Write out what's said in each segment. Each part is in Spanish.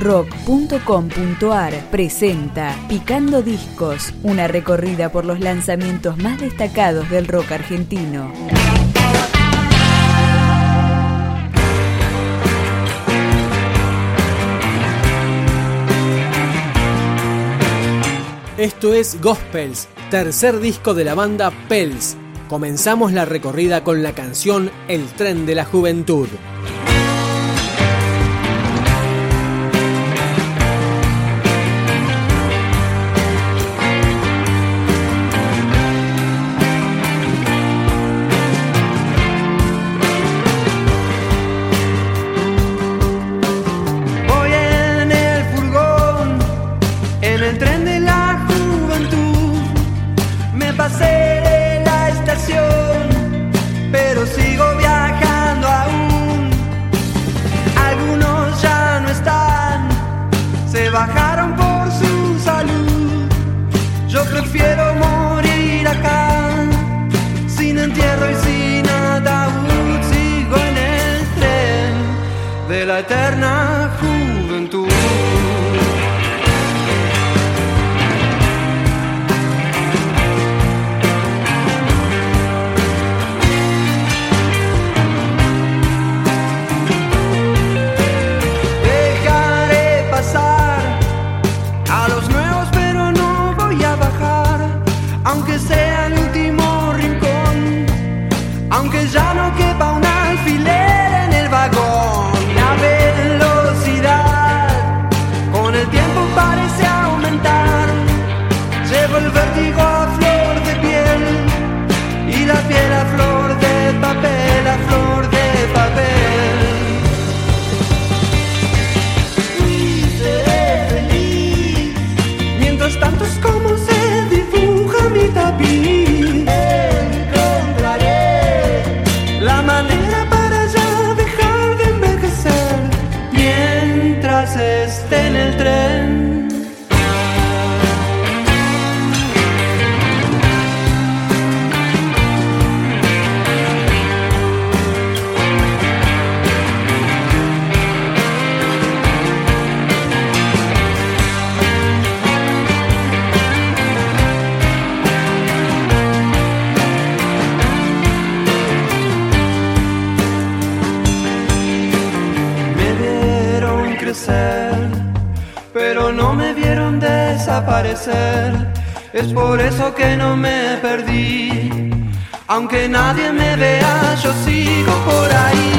rock.com.ar presenta Picando Discos, una recorrida por los lanzamientos más destacados del rock argentino. Esto es Gospels, tercer disco de la banda Pels. Comenzamos la recorrida con la canción El tren de la juventud. Eterna juventud. Es por eso que no me perdí. Aunque nadie me vea, yo sigo por ahí.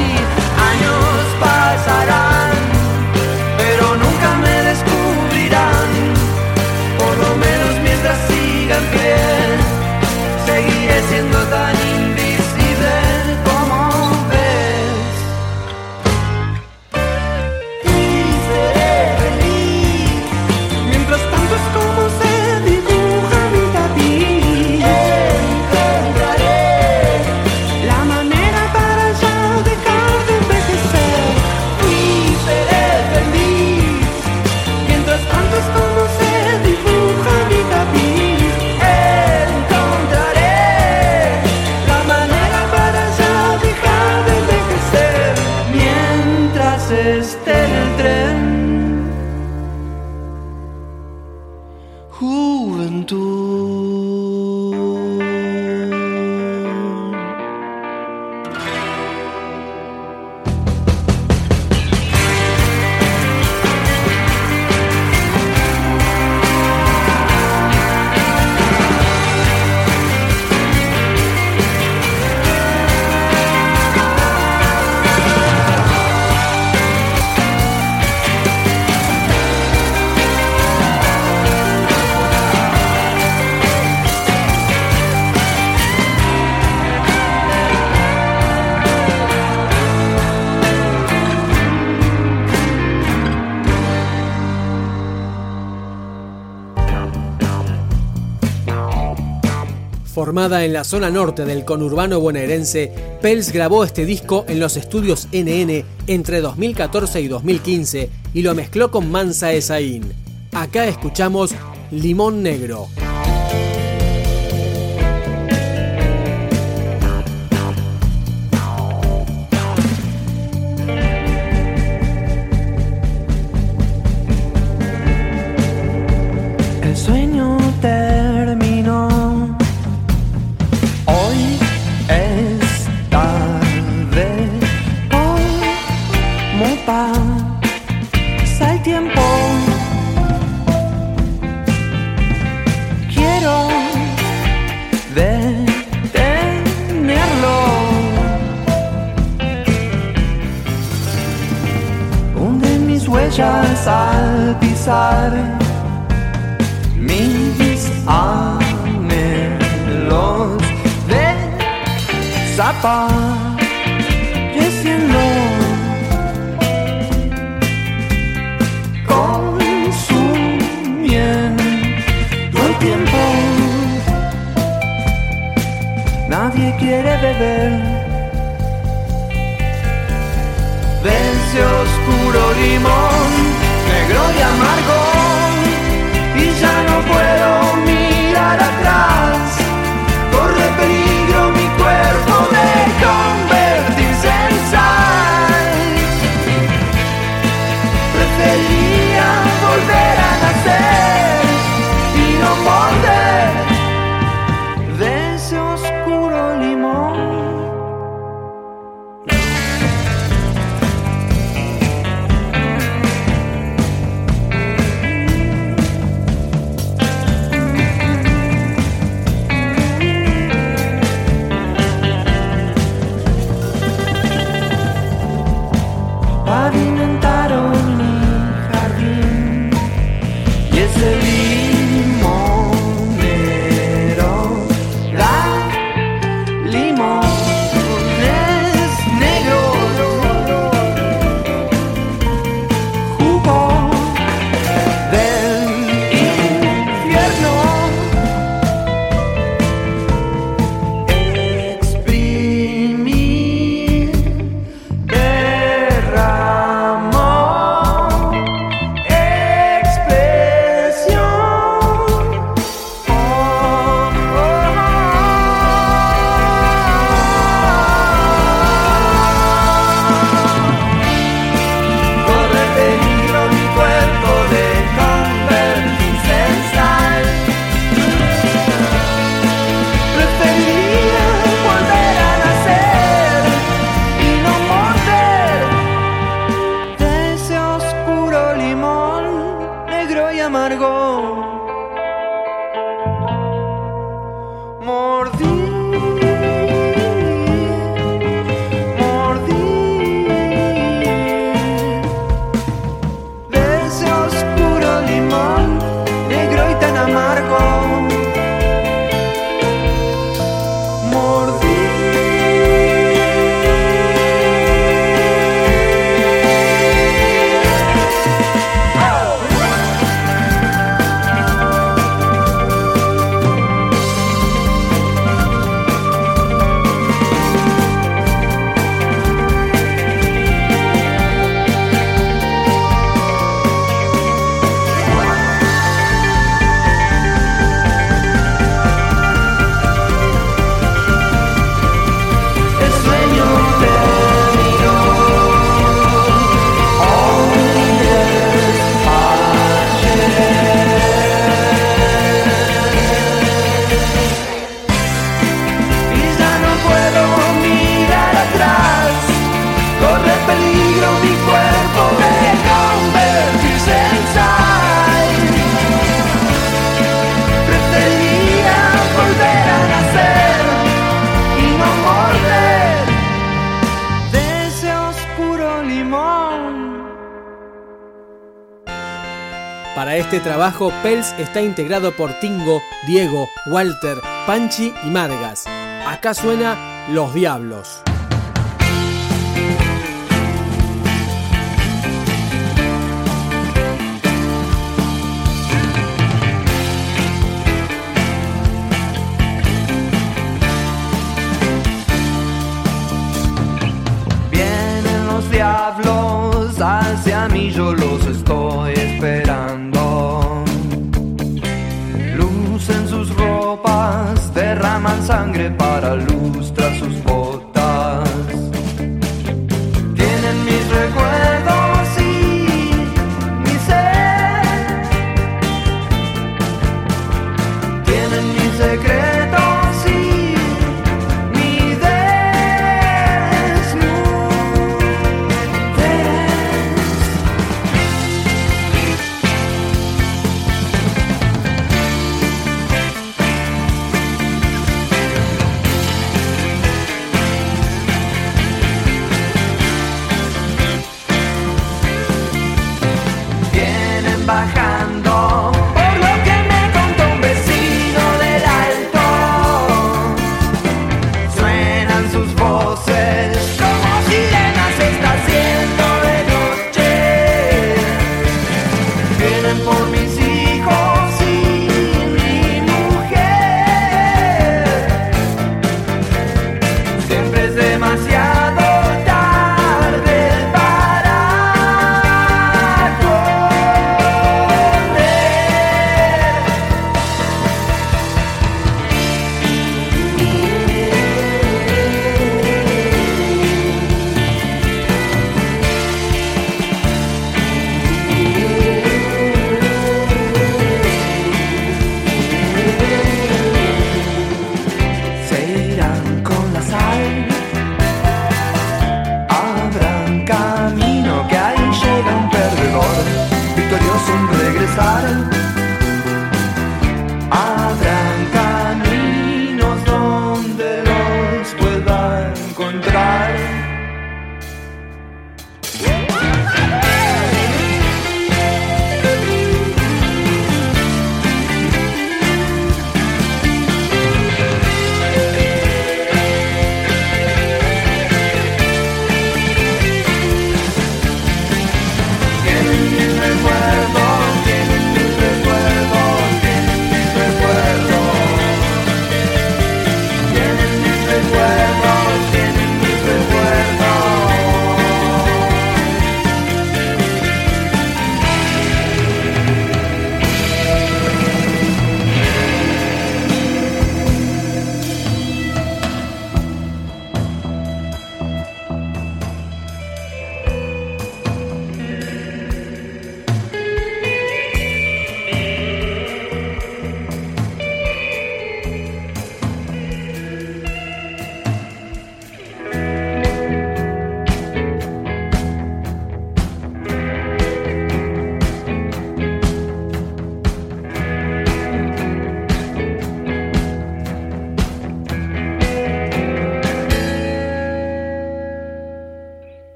Formada en la zona norte del conurbano bonaerense, Pels grabó este disco en los estudios NN entre 2014 y 2015 y lo mezcló con Mansa Esaín. Acá escuchamos Limón Negro. Al pisar mis anhelos de zapar. nadie quiere beber. Vence oscuro limón, amargo, este trabajo, Pels está integrado por Tingo, Diego, Walter, Panchi y Margas. Acá suena Los Diablos.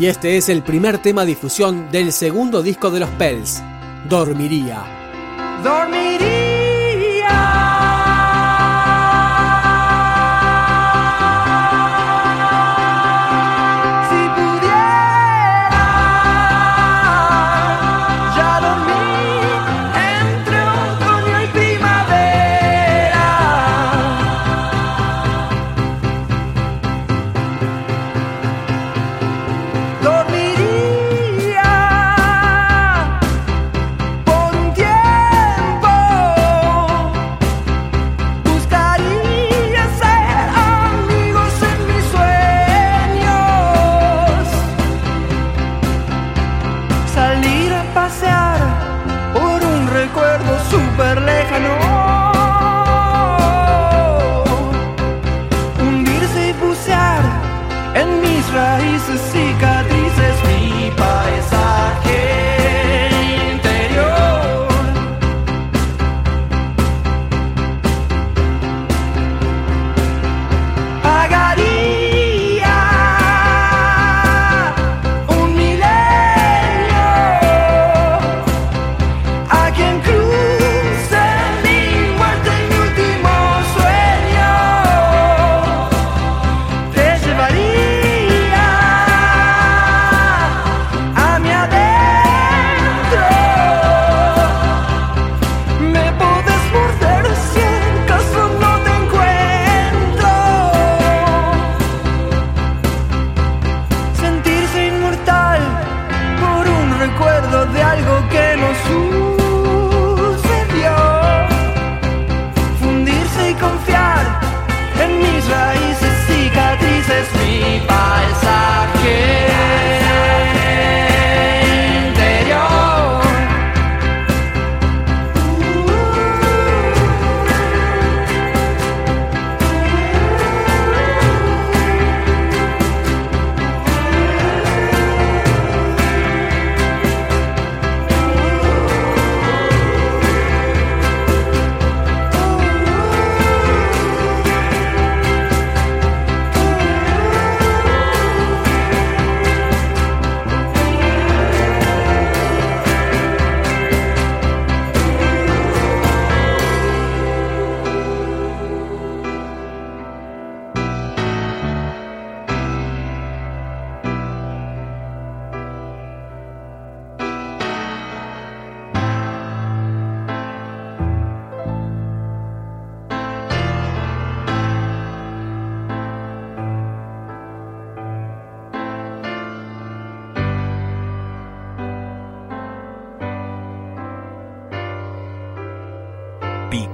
Y este es el primer tema difusión del segundo disco de los Pels. Dormiría.